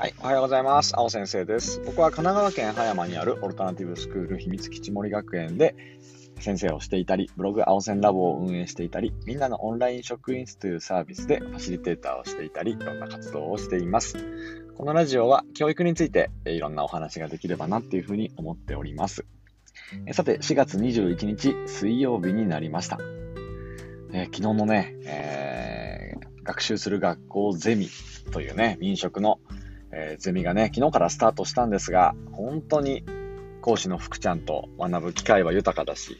はい、おはようございます。青先生です。僕は神奈川県葉山にあるオルタナティブスクール秘密基地森学園で先生をしていたり、ブログ青線ラボを運営していたり、みんなのオンライン職員室というサービスでファシリテーターをしていたり、いろんな活動をしています。このラジオは教育についていろんなお話ができればなっていうふうに思っております。さて、4月21日水曜日になりました。えー、昨日のね、えー、学習する学校ゼミというね、民宿のえー、ゼミがね、昨日からスタートしたんですが、本当に講師の福ちゃんと学ぶ機会は豊かだし、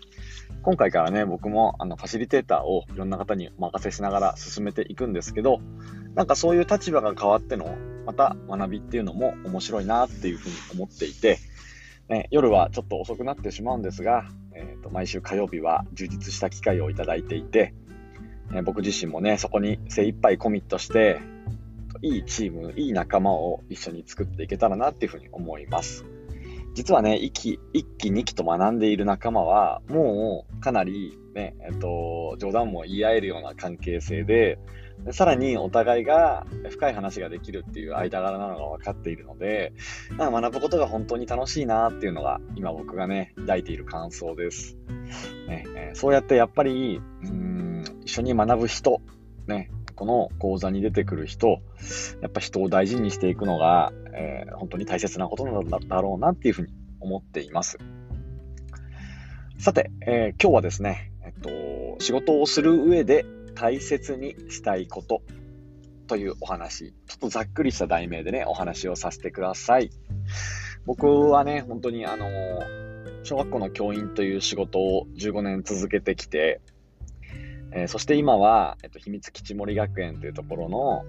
今回からね、僕もあのファシリテーターをいろんな方にお任せしながら進めていくんですけど、なんかそういう立場が変わっての、また学びっていうのも面白いなっていうふうに思っていて、ね、夜はちょっと遅くなってしまうんですが、えーと、毎週火曜日は充実した機会をいただいていて、えー、僕自身もね、そこに精一杯コミットして、いいチーム、いい仲間を一緒に作っていけたらなっていうふうに思います。実はね、1期、1期、2期と学んでいる仲間は、もうかなりね、えっと、冗談も言い合えるような関係性で、さらにお互いが深い話ができるっていう間柄なのが分かっているので、まあ、学ぶことが本当に楽しいなっていうのが今僕がね、抱いている感想です。ね、そうやってやっぱり、うん、一緒に学ぶ人、ね、この講座に出てくる人、やっぱ人を大事にしていくのが、えー、本当に大切なことなんだろうなっていうふうに思っています。さて、えー、今日はですね、えっと、仕事をする上で大切にしたいことというお話、ちょっとざっくりした題名でね、お話をさせてください。僕はね、本当にあの、小学校の教員という仕事を15年続けてきて、えー、そして今は、えっと、秘密基地森学園というところの、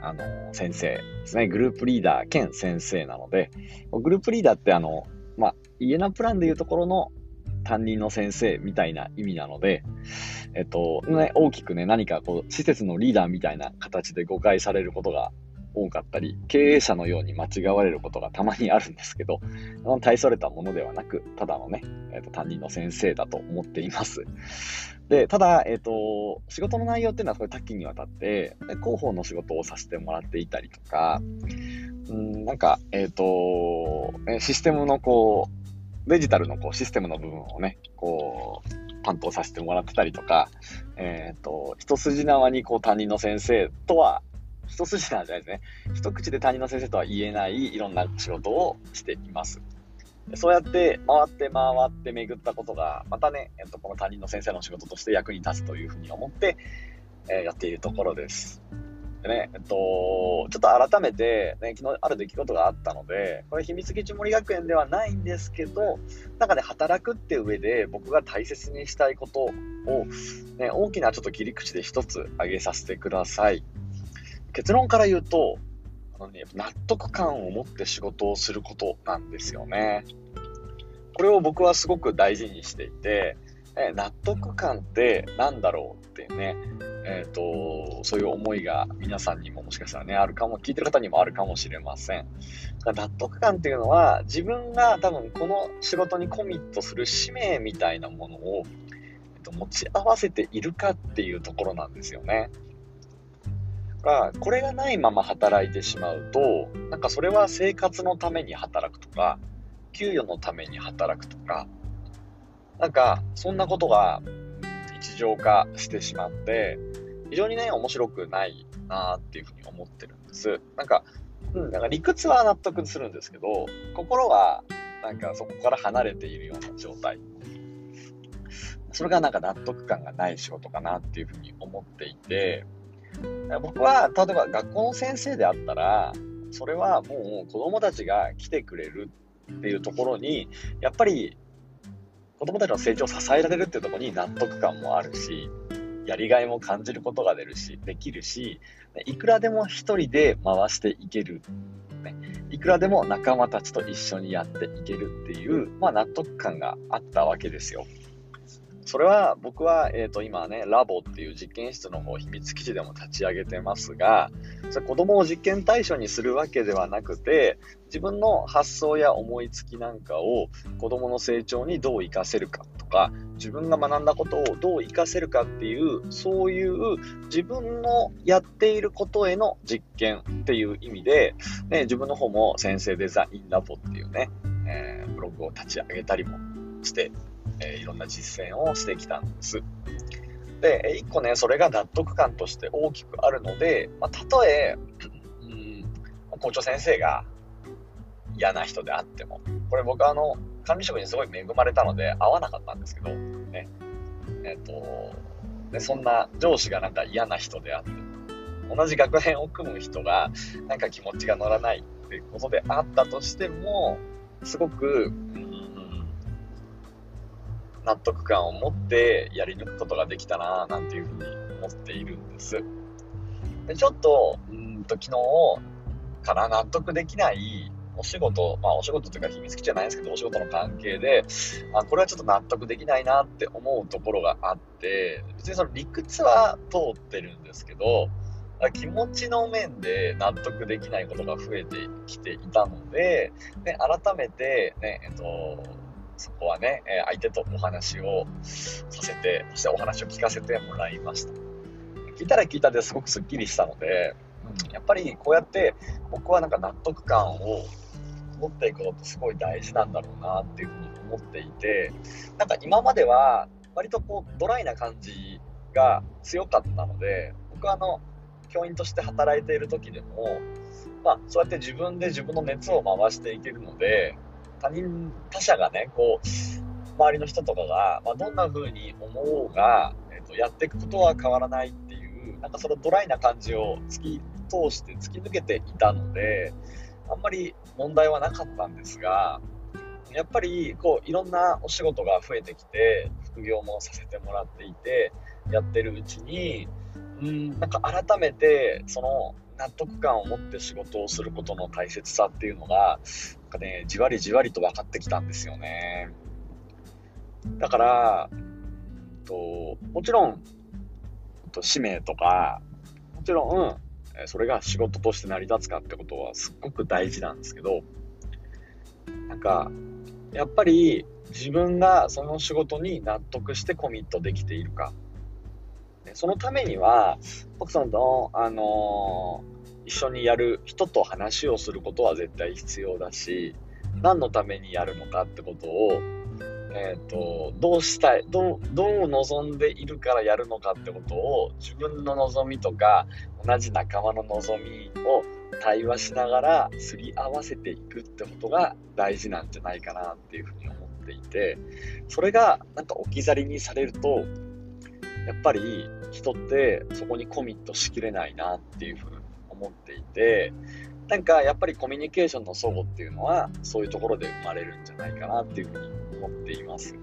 あの、先生ですね。グループリーダー兼先生なので、グループリーダーってあの、まあ、家なプランでいうところの担任の先生みたいな意味なので、えっと、ね、大きくね、何かこう、施設のリーダーみたいな形で誤解されることが多かったり、経営者のように間違われることがたまにあるんですけど、大それたものではなく、ただのね、えーと、担任の先生だと思っています。で、ただ、えっ、ー、と、仕事の内容っていうのはこれ多岐にわたって、広報の仕事をさせてもらっていたりとか、うん、なんか、えっ、ー、と、システムのこう、デジタルのこうシステムの部分をね、こう、担当させてもらってたりとか、えっ、ー、と、一筋縄にこう担任の先生とは一筋縄じゃないですね。一口で他人の先生とは言えないいろんな仕事をしています。そうやって回って回って巡ったことが、またね、えっと、この他人の先生の仕事として役に立つというふうに思って、えー、やっているところです。でね、えっと、ちょっと改めて、ね、昨日ある出来事があったので、これ秘密基地森学園ではないんですけど、なんかね、働くって上で僕が大切にしたいことを、ね、大きなちょっと切り口で一つ挙げさせてください。結論から言うと、あのね、納得感を持って仕事をすることなんですよね。これを僕はすごく大事にしていて、え納得感って何だろうってね、え、ー、と、そういう思いが皆さんにももしかしたらね、あるかも、聞いてる方にもあるかもしれません。納得感っていうのは、自分が多分この仕事にコミットする使命みたいなものを、えっと、持ち合わせているかっていうところなんですよね。が、これがないまま働いてしまうと、なんかそれは生活のために働くとか、給与のために働くとか、なんかそんなことが日常化してしまって、非常にね、面白くないなっていうふうに思ってるんです。なんか、うん、なんか理屈は納得するんですけど、心はなんかそこから離れているような状態。それがなんか納得感がない仕事かなっていうふうに思っていて、僕は、例えば学校の先生であったら、それはもう子供たちが来てくれるっていうところに、やっぱり子供たちの成長を支えられるっていうところに納得感もあるし、やりがいも感じることが出るし、できるし、いくらでも一人で回していける。ね、いくらでも仲間たちと一緒にやっていけるっていう、まあ、納得感があったわけですよ。それは僕は、えー、と今ね、ラボっていう実験室の方、秘密基地でも立ち上げてますが、それ子供を実験対象にするわけではなくて、自分の発想や思いつきなんかを子供の成長にどう活かせるかとか、自分が学んだことをどう活かせるかっていう、そういう自分のやっていることへの実験っていう意味で、ね、自分の方も先生デザインラボっていうね、えー、ブログを立ち上げたりもして、えー、いろんな実践をしてきたんです。で、一個ね、それが納得感として大きくあるので、まあ、たとえ、うん、校長先生が嫌な人であっても、これ僕あの、管理職にすごい恵まれたので会わなかったんですけど、ね。えっ、ー、と、でそんな上司がなんか嫌な人であって、同じ学年を組む人がなんか気持ちが乗らないっていうことであったとしても、すごく、うん、納得感を持ってやり抜くことができたななんていうふうに思っているんです。でちょっと、んと昨日から納得できないお仕事、まあお仕事というか秘密基地じゃないんですけど、お仕事の関係で、あこれはちょっと納得できないなって思うところがあって、別にその理屈は通ってるんですけど、気持ちの面で納得できないことが増えてきていたので、ね、改めて、ね、えっと、そこはね、相手とお話をさせて、そしてお話を聞かせてもらいました。聞いたら聞いたですごくスッキリしたので、うん、やっぱりこうやって僕はなんか納得感を持っていくことってすごい大事なんだろうなっていうふうに思っていて、なんか今までは割とこうドライな感じが強かったので、僕はあの、教員として働いている時でも、まあ、そうやって自分で自分の熱を回していけるので、他人、他者がね、こう、周りの人とかが、まあ、どんな風に思おうが、えーと、やっていくことは変わらないっていう、なんかそのドライな感じを突き通して突き抜けていたので、あんまり問題はなかったんですが、やっぱりこういろんなお仕事が増えてきて、副業もさせてもらっていて、やってるうちに、うん、なんか改めてその納得感を持って仕事をすることの大切さっていうのが、かね、じわりじわりと分かってきたんですよね。だから、ともちろん、と使命とか、もちろん、それが仕事として成り立つかってことはすっごく大事なんですけど、なんか、やっぱり自分がその仕事に納得してコミットできているか。そのためには、僕さんと、あのー、一緒にやる人と話をすることは絶対必要だし、何のためにやるのかってことをえーと、どうしたいどうどう望んでいるからやるのかってことを自分の望みとか同じ仲間の望みを対話しながらすり合わせていくってことが大事なんじゃないかなっていうふうに思っていてそれがなんか置き去りにされるとやっぱり人ってそこにコミットしきれないなっていうふうに思っていてなんかやっぱりコミュニケーションの相互っていうのはそういうところで生まれるんじゃないかなっていうふうに思っています。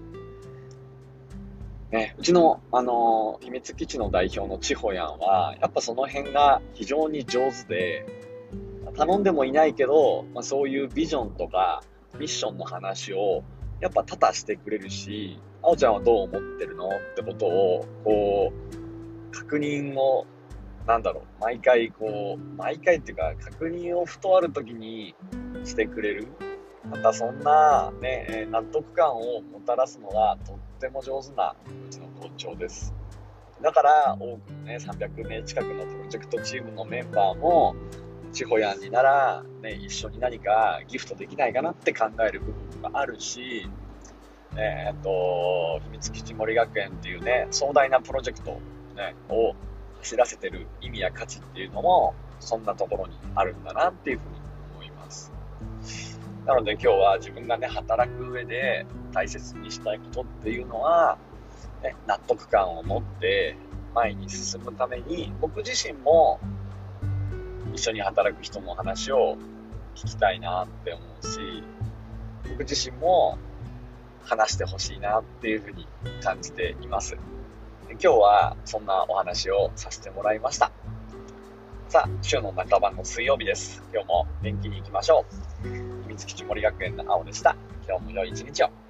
ね、うちの、あの秘密基地の代表の千穂やんは、やっぱその辺が非常に上手で、頼んでもいないけど、まあ、そういうビジョンとかミッションの話をやっぱ多々してくれるし、あおちゃんはどう思ってるのってことを、こう、確認を、なんだろう、毎回こう、毎回っていうか、確認をふとある時にしてくれる。またそんな、ね、納得感をもたらすのがとっても上手なうちの校長です。だから多くのね、300名近くのプロジェクトチームのメンバーも、ちほやんになら、ね、一緒に何かギフトできないかなって考える部分があるし、えー、っと、秘密基地森学園っていうね、壮大なプロジェクト、ね、を走らせてる意味や価値っていうのも、そんなところにあるんだなっていうふうになので今日は自分がね、働く上で大切にしたいことっていうのは、ね、納得感を持って前に進むために、僕自身も一緒に働く人の話を聞きたいなって思うし、僕自身も話してほしいなっていうふうに感じています。今日はそんなお話をさせてもらいました。さあ、週の半ばの水曜日です。今日も元気に行きましょう。秘密基地森学園の青でした。今日も良い一日を。